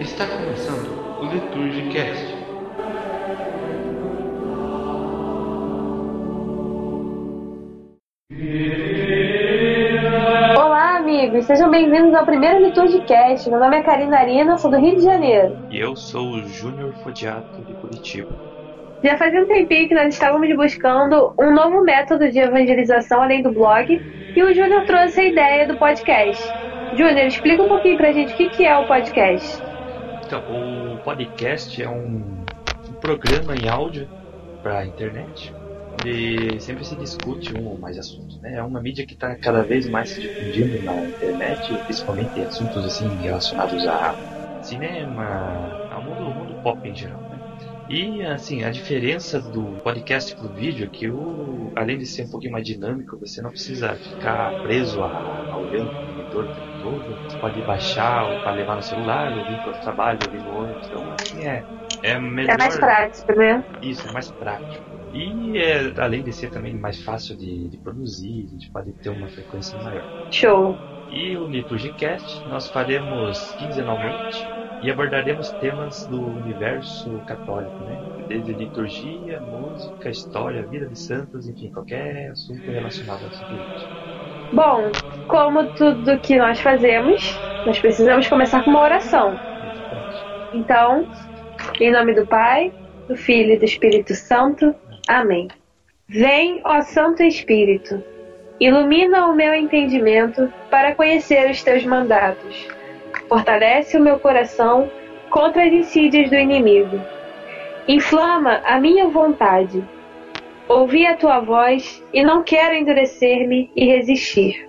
Está começando o Liturgicast. Olá, amigos! Sejam bem-vindos ao primeiro Liturgicast. Meu nome é Karina Arina, sou do Rio de Janeiro. E eu sou o Júnior Fodiato de Curitiba. Já fazia um tempinho que nós estávamos buscando um novo método de evangelização além do blog e o Júnior trouxe a ideia do podcast. Júnior, explica um pouquinho pra gente o que é o podcast. Então, o podcast é um, um programa em áudio para internet onde sempre se discute um ou mais assuntos. Né? É uma mídia que está cada vez mais se difundindo na internet, principalmente assuntos assim relacionados a cinema, ao mundo, ao mundo pop em geral. E assim, a diferença do podcast pro vídeo é que o, além de ser um pouquinho mais dinâmico, você não precisa ficar preso a, a olhando o monitor o tempo todo. Você pode baixar para levar no celular, ouvir para o trabalho, ouvir no ônibus. Então, assim, é, é melhor. É mais prático, né? Isso, é mais prático. E é, além de ser também mais fácil de, de produzir, a gente pode ter uma frequência maior. Show. E o Liturgicast nós faremos quinzenalmente e abordaremos temas do universo católico, né? Desde liturgia, música, história, vida de santos, enfim, qualquer assunto relacionado ao Espírito. Bom, como tudo que nós fazemos, nós precisamos começar com uma oração. Então, em nome do Pai, do Filho e do Espírito Santo. Amém. Vem, ó Santo Espírito, ilumina o meu entendimento para conhecer os teus mandatos. Fortalece o meu coração contra as insídias do inimigo. Inflama a minha vontade. Ouvi a tua voz e não quero endurecer-me e resistir,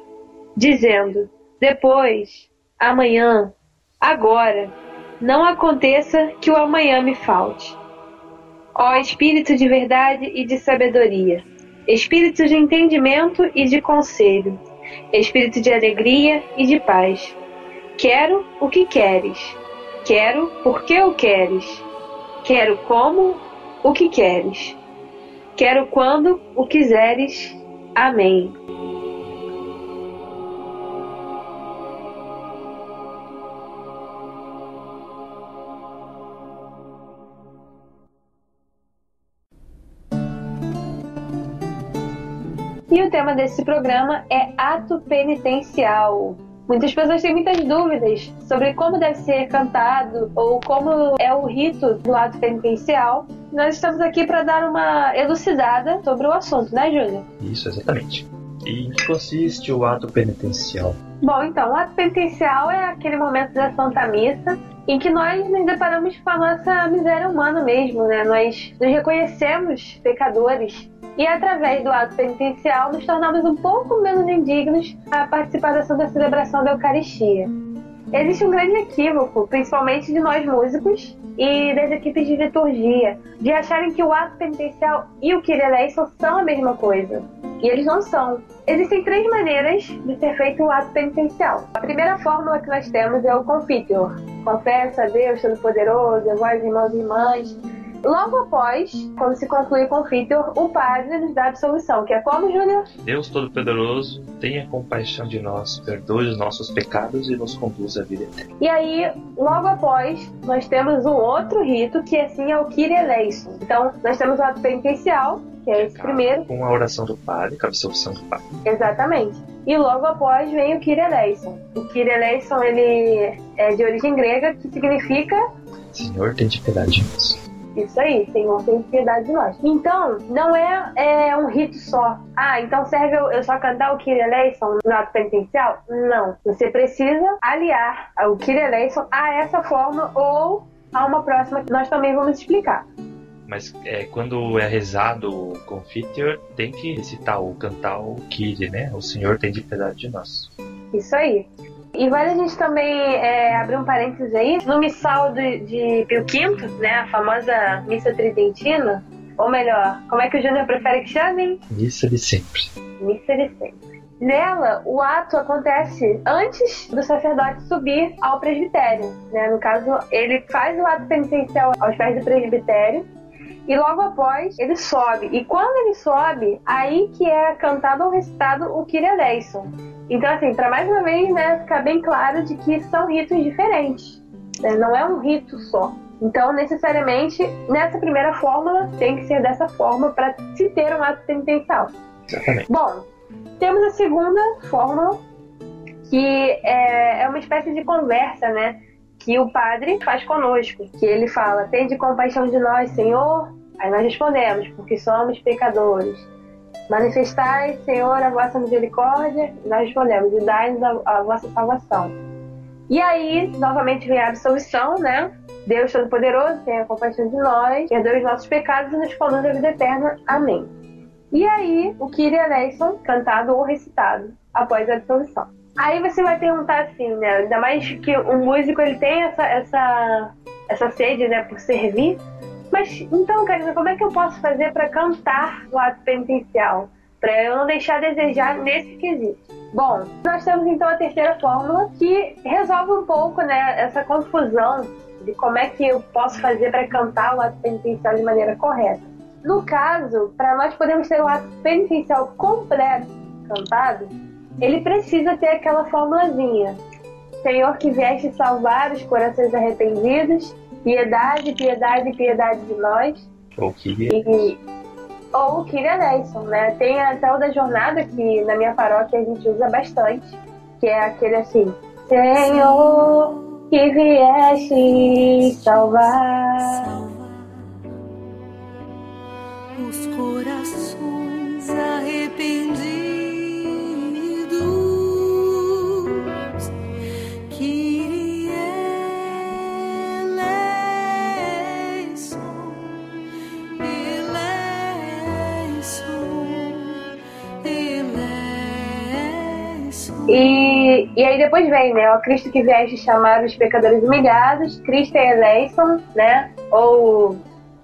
dizendo: depois, amanhã, agora, não aconteça que o amanhã me falte. Ó Espírito de verdade e de sabedoria, Espírito de entendimento e de conselho, Espírito de alegria e de paz. Quero o que queres, quero porque o queres, quero como o que queres, quero quando o quiseres. Amém. E o tema desse programa é ato penitencial. Muitas pessoas têm muitas dúvidas sobre como deve ser cantado ou como é o rito do ato penitencial. Nós estamos aqui para dar uma elucidada sobre o assunto, né, Júnior? Isso, exatamente. E em que consiste o ato penitencial? Bom, então, o ato penitencial é aquele momento da Santa Missa em que nós nos deparamos com a nossa miséria humana mesmo, né? Nós nos reconhecemos pecadores e através do ato penitencial nos tornamos um pouco menos indignos a participar da celebração da Eucaristia. Existe um grande equívoco, principalmente de nós músicos e das equipes de liturgia, de acharem que o ato penitencial e o Kyrieleison são a mesma coisa. E eles não são. Existem três maneiras de ser feito o ato penitencial. A primeira fórmula que nós temos é o Confiteor. Confessa a Deus Todo-Poderoso, vós irmãos e irmãs, Logo após, quando se conclui o confiteor, o padre nos dá a absolução, que é como, Júnior? Deus Todo-Poderoso, tenha compaixão de nós, perdoe os nossos pecados e nos conduz à vida eterna. E aí, logo após, nós temos um outro rito, que assim é o Kyrie eleison. Então, nós temos o ato penitencial, que é esse primeiro. Com a oração do padre, com a absolução do padre. Exatamente. E logo após vem o Kyrie eleison. O Kyrie eleison, ele é de origem grega, que significa... Senhor, tem de piedade de nós. Isso aí, tem piedade de nós. Então, não é, é um rito só. Ah, então serve eu, eu só cantar o Kyrie eleison no ato penitencial? Não. Você precisa aliar o Kyrie eleison a essa forma ou a uma próxima que nós também vamos explicar. Mas é, quando é rezado o Confiteor, tem que recitar ou cantar o Kyrie, né? O Senhor tem de piedade de nós. Isso aí. E vale a gente também é, abrir um parênteses aí, no missal de, de Pio V, né, a famosa missa tridentina, ou melhor, como é que o Júnior prefere que chamem? Missa de sempre. Missa de sempre. Nela, o ato acontece antes do sacerdote subir ao presbitério. Né? No caso, ele faz o ato penitencial aos pés do presbitério e logo após ele sobe. E quando ele sobe, aí que é cantado ou recitado o Kyrie eleison. Então, assim, para mais uma vez, né, ficar bem claro de que são ritos diferentes. Né? Não é um rito só. Então, necessariamente, nessa primeira fórmula, tem que ser dessa forma para se ter um ato penitencial. Exatamente. Bom, temos a segunda fórmula, que é, é uma espécie de conversa, né? Que o padre faz conosco. Que ele fala: Tende compaixão de nós, Senhor. Aí nós respondemos: Porque somos pecadores. Manifestai, Senhor, a vossa misericórdia. E nós respondemos: E dai-nos a, a vossa salvação. E aí, novamente vem a absolvição, né? Deus Todo-Poderoso, tenha compaixão de nós, perdoe os nossos pecados e nos conduz à vida eterna. Amém. E aí, o Kyrie eleison, cantado ou recitado, após a absolvição. Aí você vai perguntar assim, né? Ainda mais que o músico ele tem essa, essa, essa sede, né, por servir. Mas então, Karina, como é que eu posso fazer para cantar o ato penitencial? Para eu não deixar a desejar nesse quesito. Bom, nós temos então a terceira fórmula que resolve um pouco, né, essa confusão de como é que eu posso fazer para cantar o ato penitencial de maneira correta. No caso, para nós podermos ter o ato penitencial completo cantado, ele precisa ter aquela formulazinha. Senhor que vieste salvar os corações arrependidos, piedade, piedade, piedade de nós. Ou que e, ou o Kyrie Nelson, né? Tem até o da jornada que na minha paróquia a gente usa bastante, que é aquele assim: Senhor que vieste salvar os corações arrependidos. E, aí depois vem, né? O Cristo que vieste chamar os pecadores humilhados, Cristo é eleison, né? Ou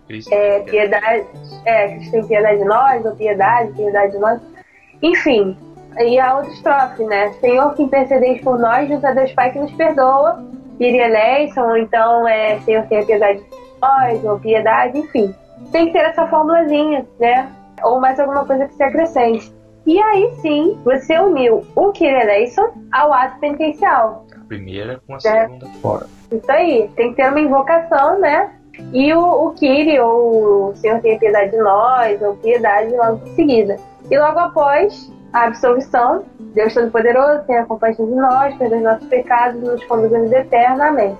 Cristo é, piedade, é, Cristo tem piedade de nós, ou piedade, piedade de nós. Enfim, e a outra estrofe, né? Senhor que intercedeis por nós, junto a Deus Pai que nos perdoa, Kyrie eleison, ou então é Senhor tenha piedade de nós, ou piedade, enfim. Tem que ter essa formulazinha, né? Ou mais alguma coisa que se acrescente. E aí sim, você uniu o Kireleison ao ato penitencial. A primeira com a É. segunda fora. Isso aí, tem que ter uma invocação, né? E o, o Kiri, ou o Senhor tenha piedade de nós, ou piedade logo em seguida. E logo após a absolvição, Deus Todo-Poderoso, tenha compaixão de nós, perdoe os nossos pecados, nos conduz à vida eterna. Amém.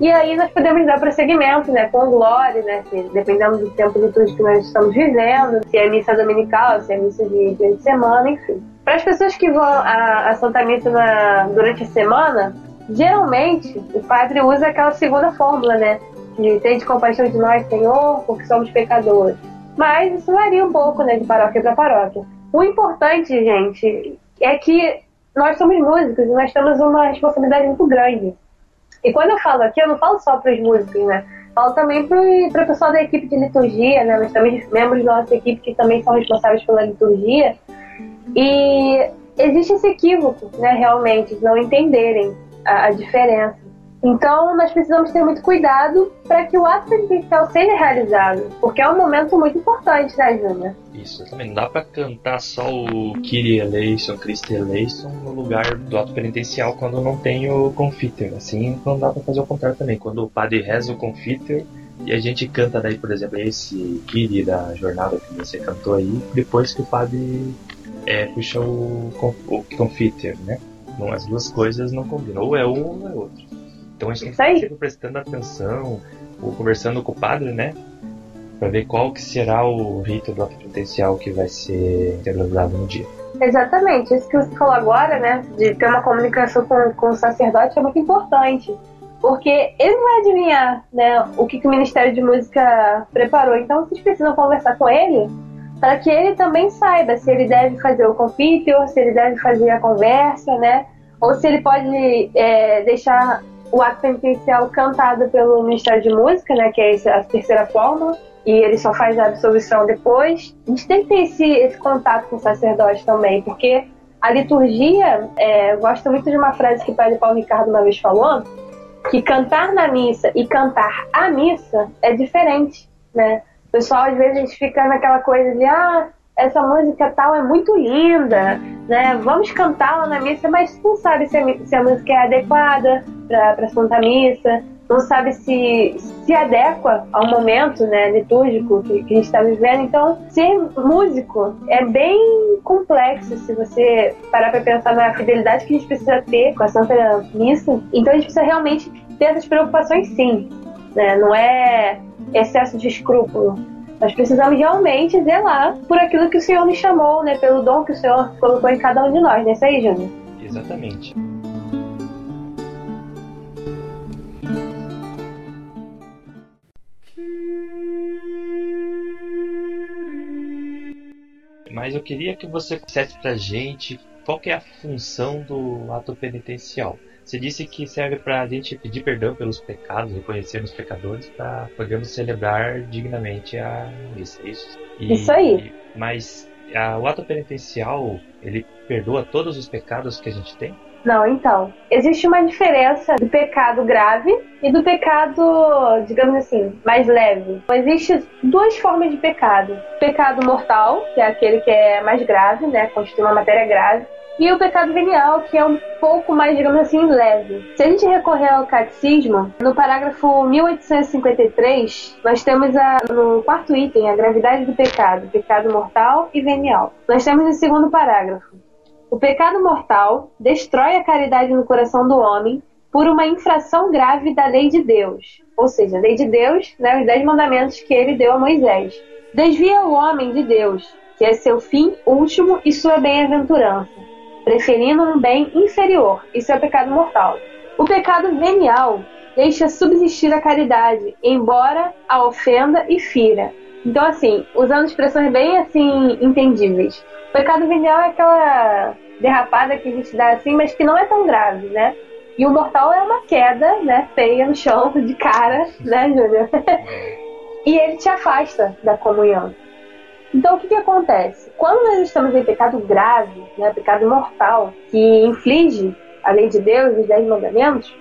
E aí nós podemos dar prosseguimento, né, com glória, né, se, dependendo do tempo litúrgico que nós estamos vivendo, se é missa dominical, se é missa de dia de semana, enfim. Para as pessoas que vão à, à Santa Missa na, durante a semana, geralmente o padre usa aquela segunda fórmula, né, de tem de compaixão de nós, Senhor, porque somos pecadores. Mas isso varia um pouco, né, de paróquia para paróquia. O importante, gente, é que nós somos músicos e nós temos uma responsabilidade muito grande. E quando eu falo aqui, eu não falo só para os músicos, né? Falo também para o pessoal da equipe de liturgia, né? Nós temos membros da nossa equipe que também são responsáveis pela liturgia. E existe esse equívoco, né? Realmente, de não entenderem a, a diferença. Então, nós precisamos ter muito cuidado para que o ato penitencial seja realizado, porque é um momento muito importante, né, Júnior? Isso, também não dá pra cantar só o Kyrie eleison, Christe eleison no lugar do ato penitencial quando não tem o confiter. Assim, não dá pra fazer o contrário também. Quando o padre reza o confiter e a gente canta daí, por exemplo, esse Kyrie da jornada que você cantou aí, depois que o padre é, puxa o, o confiter, né? Não, as duas coisas não combinam. Ou é um ou é outro. Então a gente estar sempre prestando atenção, ou conversando com o padre, né? Pra ver qual que será o rito do ato penitencial que vai ser celebrado no dia. Exatamente, isso que você falou agora, né, de ter uma comunicação com, com o sacerdote é muito importante, porque ele não vai adivinhar, né, o que, que o Ministério de Música preparou, então vocês precisam conversar com ele para que ele também saiba se ele deve fazer o confiteor, se ele deve fazer a conversa, né, ou se ele pode é, deixar o ato penitencial cantado pelo Ministério de Música, né, que é a terceira fórmula, e ele só faz a absolvição depois. A gente tem que ter esse, esse contato com o sacerdote também, porque a liturgia, é, eu gosto muito de uma frase que o padre Paulo Ricardo uma vez falou, que cantar na missa e cantar a missa é diferente, né? pessoal às vezes fica naquela coisa de ah, essa música tal é muito linda, né? Vamos cantá-la na missa, mas não sabe se a, se a música é adequada para Santa Missa, não sabe se se adequa ao momento né, litúrgico que, que a gente está vivendo. Então, ser músico é bem complexo se você parar para pensar na fidelidade que a gente precisa ter com a Santa Missa. Então, a gente precisa realmente ter essas preocupações, sim. Né? Não é excesso de escrúpulo. Nós precisamos realmente zelar por aquilo que o Senhor nos chamou, né? Pelo dom que o Senhor colocou em cada um de nós, não é isso aí, Júnior? Exatamente. Mas eu queria que você dissesse pra gente qual é a função do ato penitencial. Você disse que serve para a gente pedir perdão pelos pecados, reconhecer os pecadores, para podermos celebrar dignamente a missa. É isso, e, isso aí. Mas a, o ato penitencial, ele perdoa todos os pecados que a gente tem? Não, então. Existe uma diferença do pecado grave e do pecado, digamos assim, mais leve. Existem duas formas de pecado: pecado mortal, que é aquele que é mais grave, né? Constitui uma matéria grave e o pecado venial, que é um pouco mais, digamos assim, leve. Se a gente recorrer ao catecismo, no parágrafo 1853, nós temos a, no quarto item a gravidade do pecado, pecado mortal e venial. Nós temos no segundo parágrafo. O pecado mortal destrói a caridade no coração do homem por uma infração grave da lei de Deus. Ou seja, a lei de Deus, né, os dez mandamentos que ele deu a Moisés. Desvia o homem de Deus, que é seu fim último e sua bem-aventurança preferindo um bem inferior. Isso é pecado mortal. O pecado venial deixa subsistir a caridade, embora a ofenda e fira. Então, assim, usando expressões bem assim entendíveis. O pecado venial é aquela derrapada que a gente dá assim, mas que não é tão grave, né? E o mortal é uma queda, né, feia no chão, de cara, né, Júnior? e ele te afasta da comunhão. Então, o que, que acontece? Quando nós estamos em pecado grave, né, pecado mortal, que inflige a lei de Deus, os dez mandamentos,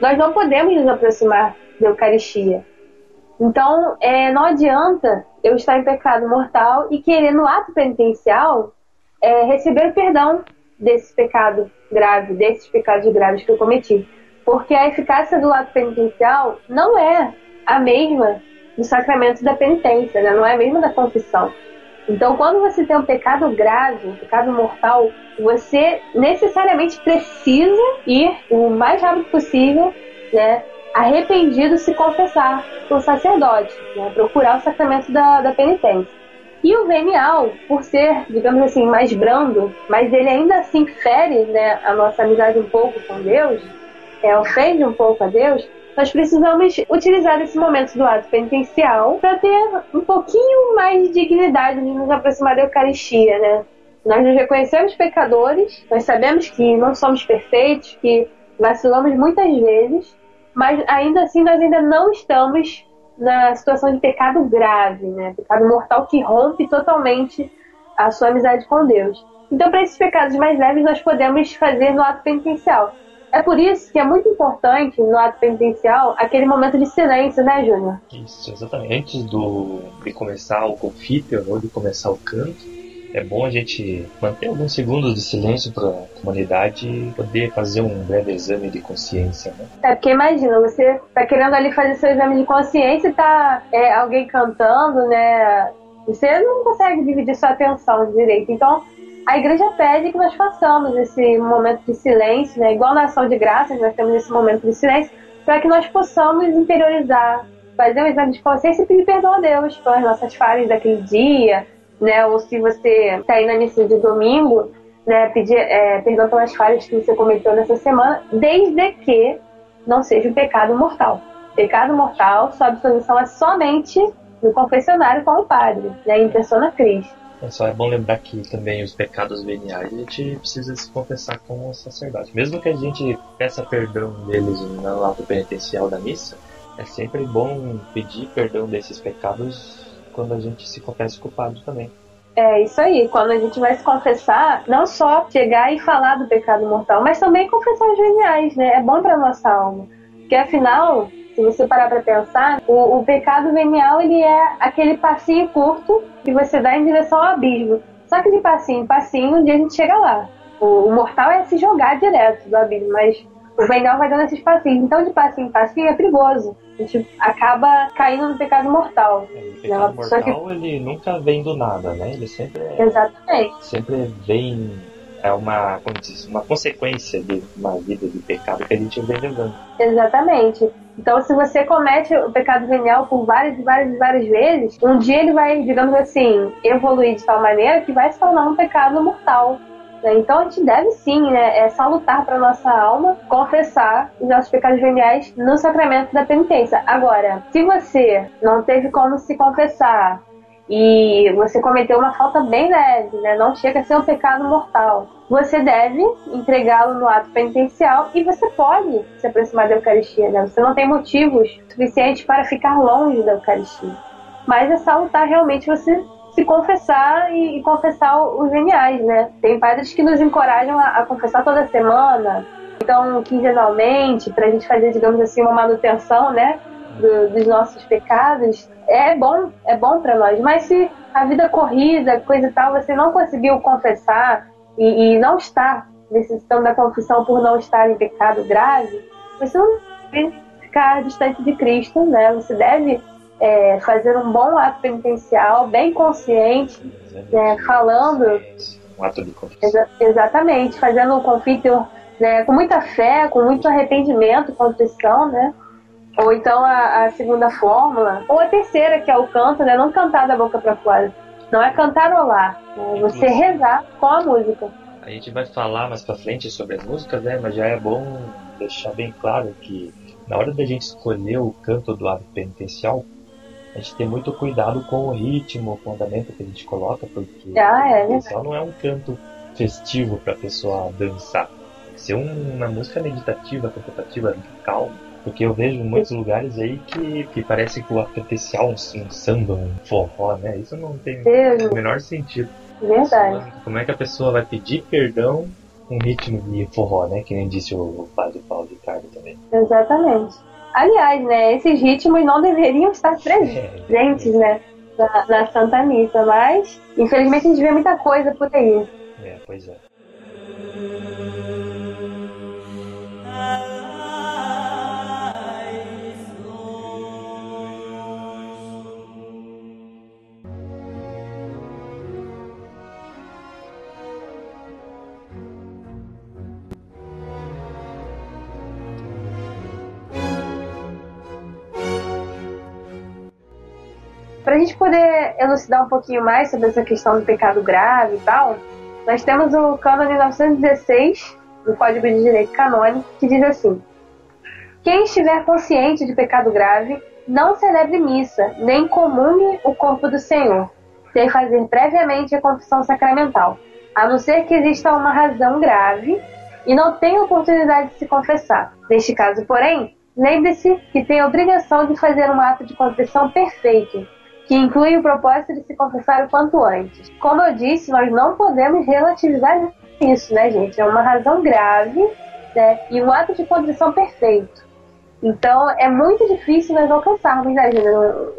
nós não podemos nos aproximar da Eucaristia. Então, é, não adianta eu estar em pecado mortal e querer, no ato penitencial, é, receber o perdão desse pecado grave, desses pecados graves que eu cometi. Porque a eficácia do ato penitencial não é a mesma do sacramento da penitência, né? não é mesmo da confissão. Então, quando você tem um pecado grave, um pecado mortal, você necessariamente precisa ir o mais rápido possível, né, arrependido, se confessar para o sacerdote, né, procurar o sacramento da, da penitência. E o venial, por ser, digamos assim, mais brando, mas ele ainda assim fere né, a nossa amizade um pouco com Deus, é, ofende um pouco a Deus, nós precisamos utilizar esse momento do ato penitencial para ter um pouquinho mais de dignidade de nos aproximar da Eucaristia, né? Nós nos reconhecemos pecadores, nós sabemos que não somos perfeitos, que vacilamos muitas vezes, mas ainda assim nós ainda não estamos na situação de pecado grave, né? Pecado mortal que rompe totalmente a sua amizade com Deus. Então, para esses pecados mais leves, nós podemos fazer no ato penitencial. É por isso que é muito importante no ato penitencial aquele momento de silêncio, né, Júnior? Isso, exatamente. Antes do, de começar o confípio ou de começar o canto, é bom a gente manter alguns segundos de silêncio para a comunidade poder fazer um breve exame de consciência, né? É porque imagina, você tá querendo ali fazer seu exame de consciência e tá é, alguém cantando, né? Você não consegue dividir sua atenção direito. Então, a igreja pede que nós façamos esse momento de silêncio, né? igual na ação de graças, nós temos esse momento de silêncio, para que nós possamos interiorizar, fazer um exame de consciência e pedir perdão a Deus pelas nossas falhas daquele dia, né? ou se você está aí na missa de domingo, né? pedir é, perdão pelas falhas que você cometeu nessa semana, desde que não seja um pecado mortal. Pecado mortal, sua absolvição é somente no confessionário com o padre, né? em persona Cristo. É só é bom lembrar que também os pecados veniais a gente precisa se confessar com o sacerdote. Mesmo que a gente peça perdão deles no ato penitencial da missa, é sempre bom pedir perdão desses pecados quando a gente se confessa culpado também. É isso aí, quando a gente vai se confessar, não só chegar e falar do pecado mortal, mas também confessar os veniais, né? É bom para nossa alma. Porque afinal, se você parar para pensar, o, o, pecado venial ele é aquele passinho curto que você dá em direção ao abismo. Só que de passinho em passinho, um dia a gente chega lá. O, o mortal é se jogar direto do abismo, mas o venial vai dando esses passinhos. Então, de passinho em passinho é perigoso. A gente acaba caindo no pecado mortal. O pecado né? mortal, que... ele nunca vem do nada, né? Ele sempre é... Exatamente. Sempre vem é uma, como diz, uma consequência de uma vida de pecado que a gente vem levando. Exatamente. Então, se você comete o pecado venial por várias várias várias vezes, um dia ele vai, digamos assim, evoluir de tal maneira que vai se tornar um pecado mortal. Né? Então, a gente deve sim, né, é salutar para nossa alma confessar os nossos pecados veniais no sacramento da penitência. Agora, se você não teve como se confessar e você cometeu uma falta bem leve, né? não chega a ser um pecado mortal. Você deve entregá-lo no ato penitencial e você pode se aproximar da Eucaristia. Né? Você não tem motivos suficientes para ficar longe da Eucaristia. Mas é salutar realmente você se confessar e, e confessar os geniais, né? Tem padres que nos encorajam a, a confessar toda semana, então quinzenalmente, para a gente fazer, digamos assim, uma manutenção, né? Do, dos nossos pecados é bom, é bom para nós. Mas se a vida corrida, coisa e tal, você não conseguiu confessar e, e não está necessitando da confissão por não estar em pecado grave, você não deve ficar distante de Cristo, né? Você deve é, fazer um bom ato penitencial, bem consciente, né, falando. Um ato de confissão. Exa exatamente, fazendo o confício né, com muita fé, com muito arrependimento, contrição, né? Ou então a, a, segunda fórmula. Ou a terceira, que é o canto, né? Não cantar da boca para fora. Não é cantarolar. É você rezar com a música. A gente vai falar mais pra frente sobre as músicas, né? Mas já é bom deixar bem claro que na hora da gente escolher o canto do ato penitencial, a gente tem muito cuidado com o ritmo, com o andamento que a gente coloca, porque ah, é, o penitencial não é um canto festivo para a pessoa dançar. Tem que ser uma música meditativa, contemplativa, calma porque eu vejo muitos lugares aí que, que parece que o potencial um, um samba, um forró, né? Isso não tem o menor sentido. Verdade. Como é que a pessoa vai pedir perdão com ritmo de forró, né? Que nem disse o padre Paulo de Carlos também. Exatamente. Aliás, né, esses ritmos não deveriam estar presentes, é, né, na, na, Santa Missa, mas infelizmente a gente vê muita coisa por aí. É, pois é. A gente poder elucidar um pouquinho mais sobre essa questão do pecado grave e tal, nós temos o cânone 916 do Código de Direito Canônico, que diz assim: Quem estiver consciente de pecado grave, não celebre missa, nem comungue o corpo do Senhor, sem fazer previamente a confissão sacramental, a não ser que exista uma razão grave e não tenha oportunidade de se confessar. Neste caso, porém, lembre-se que tem a obrigação de fazer um ato de confissão perfeito, que inclui o propósito de se confessar o quanto antes. Como eu disse, nós não podemos relativizar isso, né, gente? É uma razão grave né, e um ato de condição perfeito. Então é muito difícil nós alcançarmos, né, gente?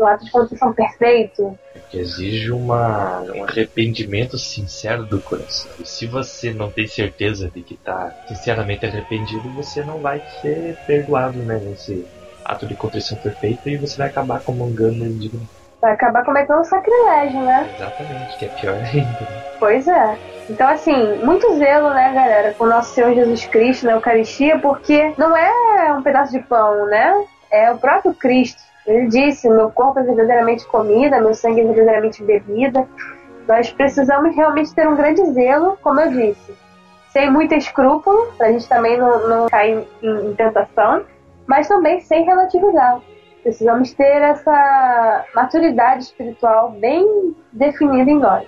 Um, ato de condição perfeito. Que exige uma, um arrependimento sincero do coração. E se você não tem certeza de que está sinceramente arrependido, você não vai ser perdoado né, nesse ato de contrição perfeita e você vai acabar comungando indigno vai acabar cometendo um sacrilégio, né? Exatamente, que é pior ainda. Pois é. Então, assim, muito zelo, né, galera, com o nosso Senhor Jesus Cristo na Eucaristia, porque não é um pedaço de pão, né? É o próprio Cristo. Ele disse: meu corpo é verdadeiramente comida, meu sangue é verdadeiramente bebida. Nós precisamos realmente ter um grande zelo, como eu disse, sem muito escrúpulo, para a gente também não, não cair em, em tentação, mas também sem relativizar. Precisamos ter essa maturidade espiritual bem definida em nós.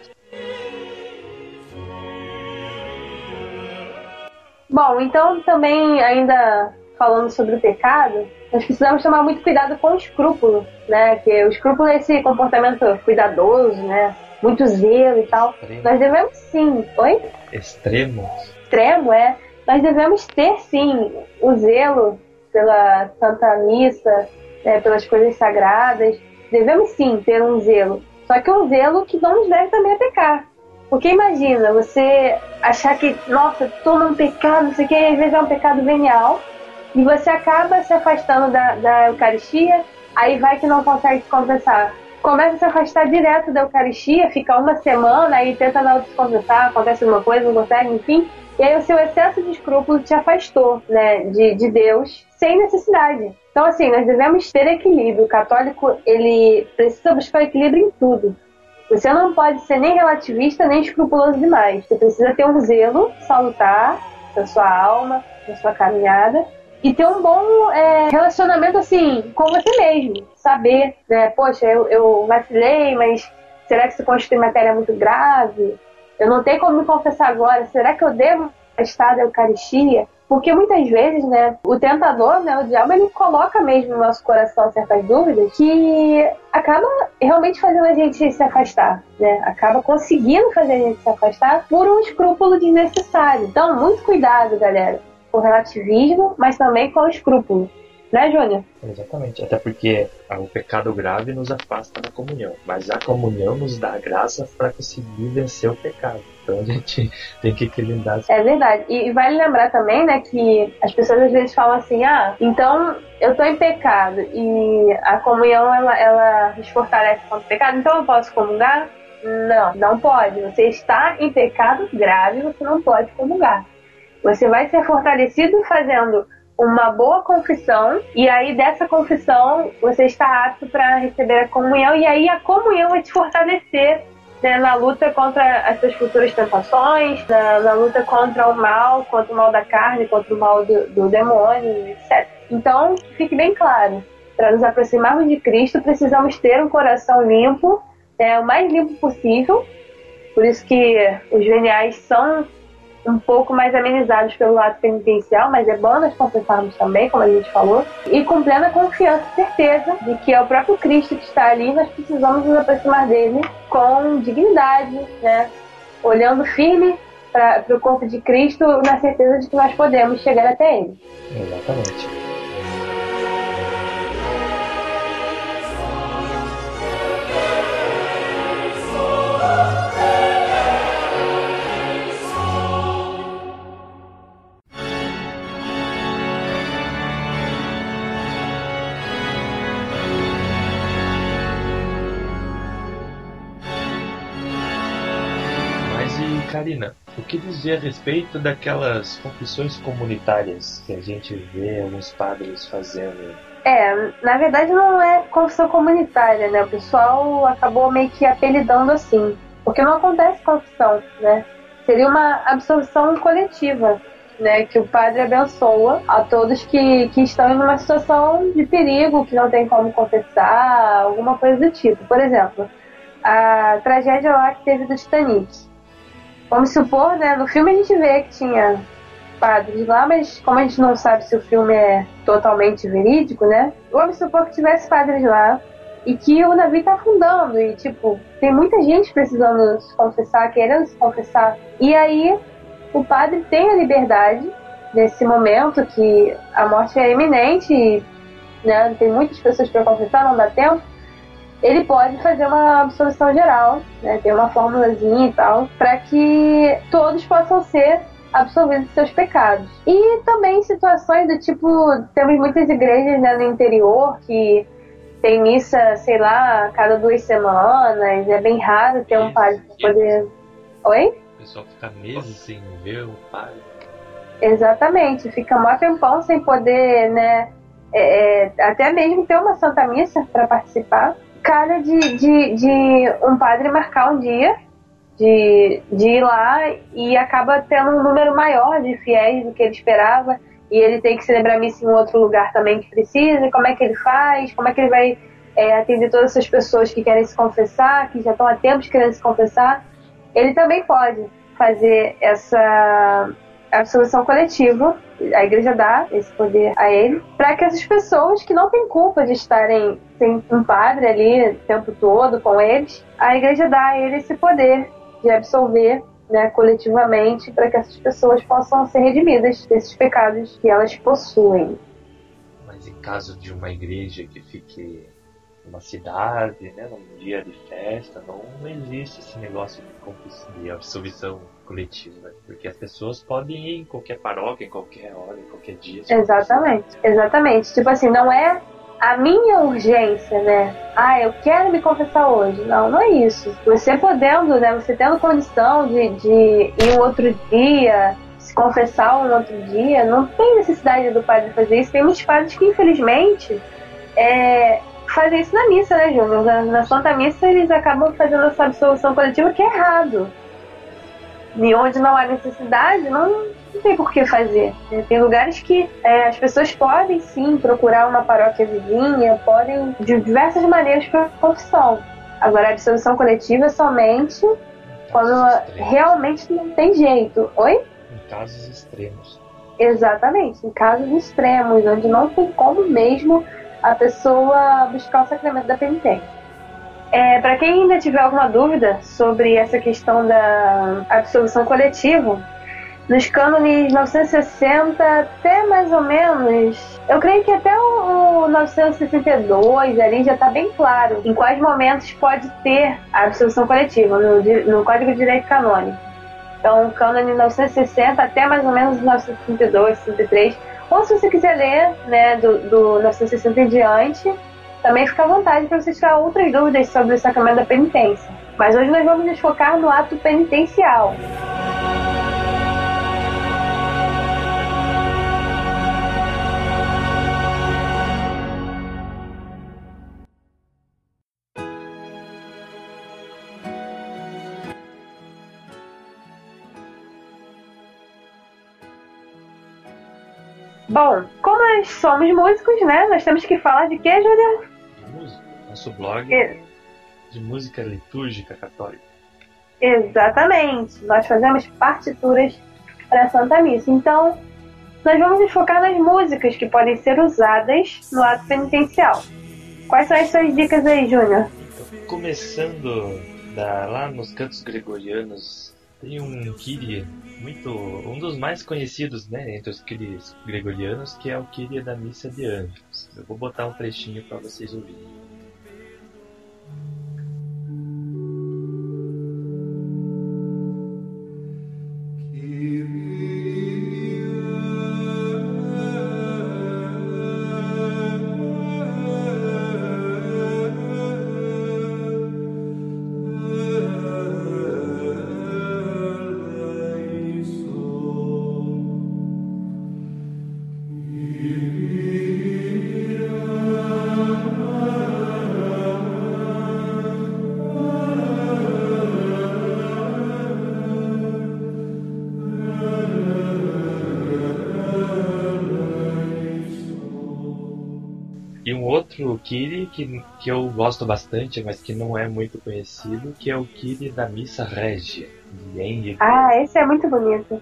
Bom, então também ainda falando sobre o pecado, nós precisamos tomar muito cuidado com o escrúpulo, né? Que o escrúpulo é esse comportamento cuidadoso, né? Muito zelo e tal. Extremo. Nós devemos sim. Oi? Extremo. Extremo, é. Nós devemos ter sim o zelo pela Santa Missa, né, pelas coisas sagradas. Devemos sim ter um zelo, só que um zelo que não nos deve também a pecar. Porque imagina, você achar que, nossa, tô num pecado, não sei o que, às vezes é um pecado venial, e você acaba se afastando da, da Eucaristia, aí vai que não consegue se compensar. Começa a se afastar direto da Eucaristia, fica uma semana, aí tenta não se compensar, acontece alguma coisa, não consegue, enfim. E aí o seu excesso de escrúpulo te afastou, né, de, de Deus, sem necessidade. Então, assim, nós devemos ter equilíbrio. O católico, ele precisa buscar equilíbrio em tudo. Você não pode ser nem relativista, nem escrupuloso demais. Você precisa ter um zelo salutar da sua alma, da sua caminhada, e ter um bom é, relacionamento assim com você mesmo. Saber, né? Poxa, eu, eu vacilei, mas será que se construir matéria muito grave? Eu não tenho como me confessar agora. Será que eu devo estar da Eucaristia? Porque muitas vezes, né, o tentador, né, o diabo, ele coloca mesmo no nosso coração certas dúvidas que acaba realmente fazendo a gente se afastar, né? Acaba conseguindo fazer a gente se afastar por um escrúpulo desnecessário. Então, muito cuidado, galera com o relativismo, mas também com o escrúpulo. Né, Júnior? Exatamente. Até porque o pecado grave nos afasta da comunhão, mas a comunhão nos dá a graça para conseguir vencer o pecado. Então a gente tem que equilibrar. É verdade. E vale lembrar também, né, que as pessoas às vezes falam assim: ah, então eu tô em pecado e a comunhão ela, ela nos fortalece contra o pecado, então eu posso comungar? Não, não pode. Você está em pecado grave, você não pode comungar. Você vai ser fortalecido fazendo uma boa confissão e aí dessa confissão você está apto para receber a comunhão e aí a comunhão vai te fortalecer né, na luta contra as suas futuras tentações, na, na, luta contra o mal, contra o mal da carne, contra o mal do, do demônio, etc. Então, fique bem claro, para nos aproximarmos de Cristo precisamos ter um coração limpo, é, o mais limpo possível. Por isso que os geniais são um pouco mais amenizados pelo lado penitencial, mas é bom nós confessarmos também, como a gente falou, e com plena confiança e certeza de que é o próprio Cristo que está ali, nós precisamos nos aproximar dele com dignidade, né? olhando firme para o corpo de Cristo, na certeza de que nós podemos chegar até ele. Exatamente. Dizer a respeito daquelas confissões comunitárias que a gente vê alguns padres fazendo? É, na verdade não é confissão comunitária, né? O pessoal acabou meio que apelidando assim. Porque não acontece confissão, né? Seria uma absolvição coletiva, né? Que o padre abençoa a todos que, que estão em uma situação de perigo, que não tem como confessar, alguma coisa do tipo. Por exemplo, a tragédia lá que teve do Titanic. Vamos supor, né? No filme a gente vê que tinha padres lá, mas como a gente não sabe se o filme é totalmente verídico, né? Vamos supor que tivesse padres lá e que o navio tá afundando e, tipo, tem muita gente precisando se confessar, querendo se confessar. E aí o padre tem a liberdade nesse momento que a morte é iminente e né, tem muitas pessoas para confessar, não dá tempo ele pode fazer uma absolução geral, né, ter uma formulazinha e tal, para que todos possam ser absolvidos de seus pecados. E também situações do tipo, temos muitas igrejas né, no interior que tem missa, sei lá, a cada duas semanas, é bem raro ter um padre para poder. Oi? O pessoal fica meses sem ver o padre. Exatamente, fica mó tempão sem poder, né? É, é, até mesmo ter uma Santa Missa para participar calha de, de, de um padre marcar um dia de, de ir lá e acaba tendo um número maior de fiéis do que ele esperava e ele tem que celebrar missa em outro lugar também que precisa, como é que ele faz, como é que ele vai é, atender todas essas pessoas que querem se confessar, que já estão há tempos querendo se confessar, ele também pode fazer essa absolução coletiva a igreja dá esse poder a ele, para que essas pessoas que não têm culpa de estarem sem um padre ali o tempo todo com eles, a igreja dá a ele esse poder de absolver né, coletivamente para que essas pessoas possam ser redimidas desses pecados que elas possuem. Mas Mas em caso de uma igreja que fique numa cidade, né, num dia de festa, não existe esse negócio de, de absolvição coletiva, porque as pessoas podem ir em qualquer paróquia, em qualquer hora, em qualquer dia. Exatamente, exatamente. Tipo assim, não é a minha urgência, né? Ah, eu quero me confessar hoje. Não, não é isso. Você podendo, né? Você tendo condição de, de ir um outro dia, se confessar um outro dia, não tem necessidade do padre fazer isso. Tem muitos padres que, infelizmente, é, fazem isso na missa, né, Júnior? Na, na Santa Missa eles acabam fazendo essa absolução coletiva que é errado. E onde não há necessidade, não não tem por que fazer. Né? Tem lugares que é, as pessoas podem sim procurar uma paróquia vizinha, podem de diversas maneiras para confissão. Agora, a absolvição coletiva é somente quando realmente não tem jeito. Oi? Em casos extremos. Exatamente, em casos extremos, onde não tem como mesmo a pessoa buscar o sacramento da penitência. É, para quem ainda tiver alguma dúvida sobre essa questão da absolvição coletiva, nos cânones 960 até mais ou menos. Eu creio que até o, o 962 ali já está bem claro em quais momentos pode ter a absolução coletiva no, no Código de Direito Canônico. Então, o cânone 960 até mais ou menos 962, 63. Ou se você quiser ler né, do, do 960 em diante, também fica à vontade para você tirar outras dúvidas sobre o sacramento da penitência. Mas hoje nós vamos nos focar no ato penitencial. Bom, como nós somos músicos, né? Nós temos que falar de quê, Júlia? De música. Nosso blog é. de música litúrgica católica. Exatamente. Nós fazemos partituras para a Santa Missa. Então, nós vamos nos focar nas músicas que podem ser usadas no ato penitencial. Quais são as suas dicas aí, Júnior? Começando da, lá nos cantos gregorianos, tem um Kyrie muito um dos mais conhecidos, né, entre os Kyries gregorianos, que é o Kyrie da Missa de Anjos. Eu vou botar um trechinho para vocês ouvirem. Kiri que, que eu gosto bastante, mas que não é muito conhecido, que é o Kiri da Missa Regia. Ah, esse é muito bonito.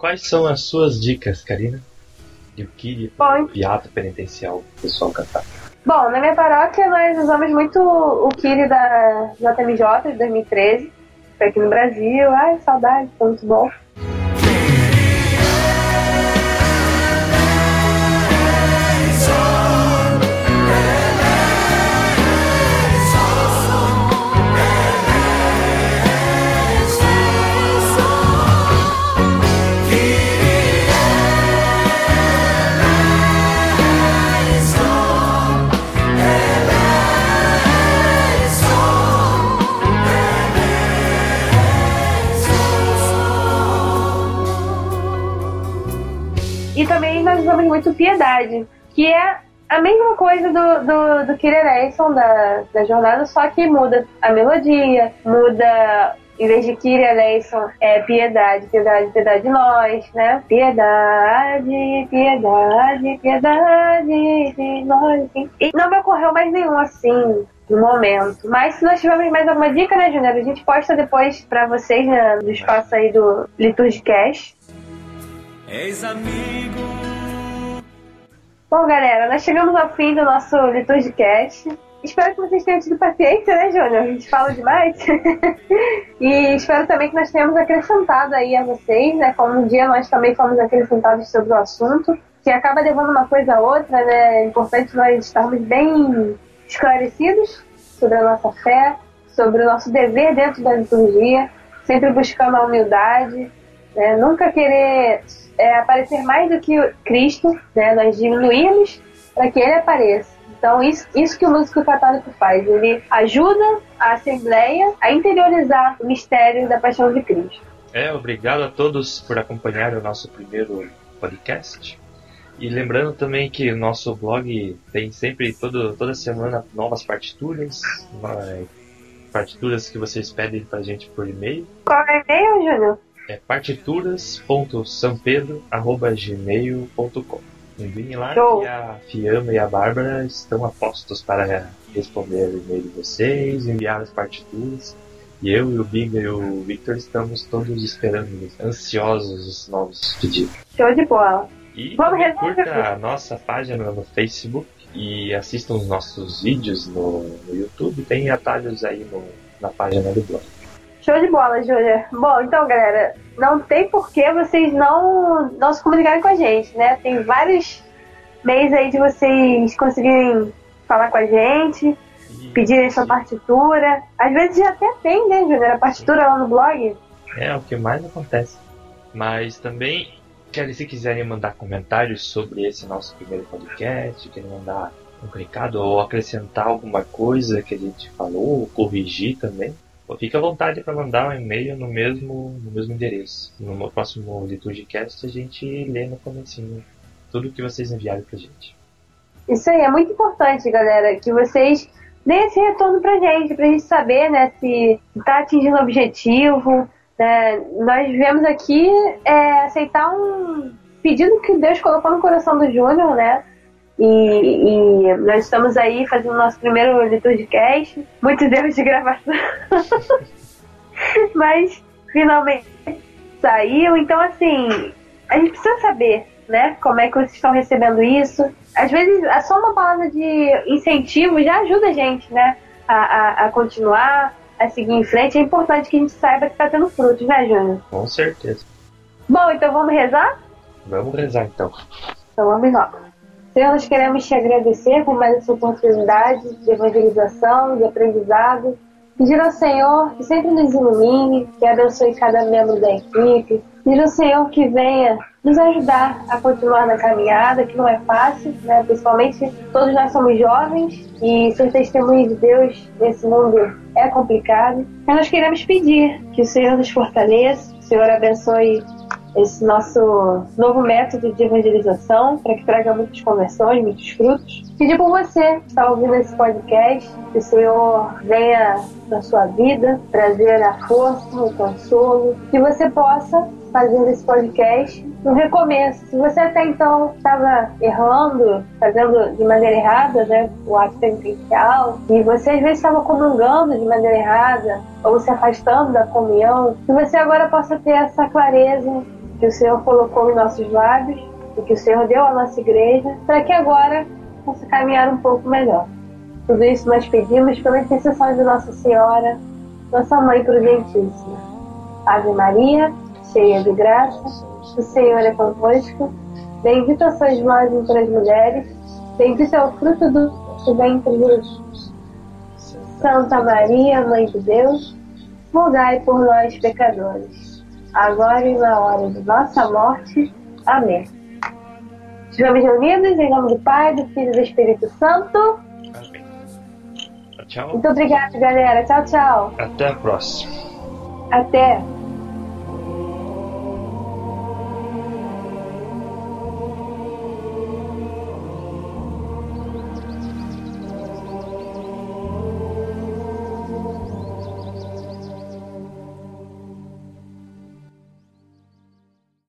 Quais são as suas dicas, Karina? De o que Bom, piato penitencial o pessoal cantar? Bom, na minha paróquia nós usamos muito o Kiri da JMJ de 2013, foi aqui no Brasil. Ai, saudade, foi muito bom. Muito piedade, que é a mesma coisa do, do, do Killer Elson da, da jornada, só que muda a melodia, muda em vez de Kyria eleison, é piedade, piedade, piedade de nós, né? Piedade, piedade, piedade de nós. E não me ocorreu mais nenhum assim no momento. Mas se nós tivermos mais alguma dica, né, Júnior? A gente posta depois pra vocês né, no espaço aí do Liturgicast. Eis amigo. Bom, galera, nós chegamos ao fim do nosso Liturgicast. Espero que vocês tenham tido paciência, né, Júnior? A gente fala demais. e espero também que nós tenhamos acrescentado aí a vocês, né? Como um dia nós também fomos acrescentados sobre o assunto, que acaba levando uma coisa a outra, né? É importante nós estarmos bem esclarecidos sobre a nossa fé, sobre o nosso dever dentro da liturgia, sempre buscando a humildade, né? nunca querer é, aparecer mais do que Cristo, né? Nós diminuímos para que Ele apareça. Então, isso, isso que o músico católico faz. Ele ajuda a Assembleia a interiorizar o mistério da paixão de Cristo. É, obrigado a todos por acompanhar o nosso primeiro podcast. E lembrando também que o nosso blog tem sempre, todo, toda semana, novas partituras, partituras que vocês pedem pra gente por e-mail. Qual é o e-mail, Júnior? É partituras.sampedro.gmail.com Enviem lá Show. que a Fiamma e a Bárbara estão a postos para responder o e-mail de vocês, enviar as partituras. E eu e o Biga e o Victor estamos todos esperando, ansiosos os novos pedidos. Show de bola. E Vamos curta a nossa página no Facebook e assistam os nossos vídeos no, no YouTube. Tem atalhos aí no, na página do blog. Show de bola, Júlia. Bom, então, galera, não tem por que vocês não, não se comunicarem com a gente, né? Tem vários meios aí de vocês conseguirem falar com a gente, Isso. pedirem sua partitura. Às vezes já até tem, né, Júlia, a partitura lá no blog. É, o que mais acontece. Mas também, se quiserem mandar comentários sobre esse nosso primeiro podcast, querem mandar um recado ou acrescentar alguma coisa que a gente falou, ou corrigir também, Fique à vontade para mandar um e-mail no mesmo, no mesmo endereço. No próximo Liturgicast a gente lê no comecinho tudo que vocês enviaram pra gente. Isso aí, é muito importante, galera, que vocês deem esse retorno pra gente, pra gente saber, né, se tá atingindo o objetivo. Né? Nós viemos aqui é, aceitar um pedido que Deus colocou no coração do Júnior, né? E, e, nós estamos aí fazendo nosso primeiro Liturgicast. Muitos erros de gravação. Mas finalmente saiu. Então, assim, a gente precisa saber, né? Como é que vocês estão recebendo isso. Às vezes, só uma palavra de incentivo já ajuda a gente, né? A, a, a continuar, a seguir em frente. É importante que a gente saiba que está tendo frutos, né, Júnior? Com certeza. Bom, então vamos rezar? Vamos rezar, então. Então vamos lá. Senhor, nós queremos te agradecer por mais essa oportunidade de evangelização, de aprendizado. Pedir ao Senhor que sempre nos ilumine, que abençoe cada membro da equipe. Pedir ao Senhor que venha nos ajudar a continuar na caminhada, que não é fácil, né? principalmente todos nós somos jovens e ser testemunho de Deus nesse mundo é complicado. Mas nós queremos pedir que o Senhor nos fortaleça, que o Senhor abençoe esse nosso novo método de evangelização para que traga muitas conversões, muitos frutos. Pedir por você que está ouvindo esse podcast, que o Senhor venha na sua vida trazer a força, o consolo, que você possa fazer esse podcast no recomeço. Se você até então estava errando, fazendo de maneira errada, né, o ato penitencial, e você às vezes estava comungando de maneira errada, ou se afastando da comunhão, que você agora possa ter essa clareza que o Senhor colocou em nossos lábios e que o Senhor deu à nossa igreja, para que agora possa caminhar um pouco melhor. Tudo isso nós pedimos pela intercessão de Nossa Senhora, nossa Mãe Prudentíssima. Ave Maria, cheia de graça, o Senhor é convosco. Bendita sois vós entre as mulheres, bendito é o fruto do ventre Jesus. Santa Maria, Mãe de Deus, rogai por nós, pecadores agora e na hora de nossa morte. Amém. Estivemos reunidos em nome do Pai, do Filho e do Espírito Santo. Amém. Tchau. Muito obrigada, galera. Tchau, tchau. Até a próxima. Até.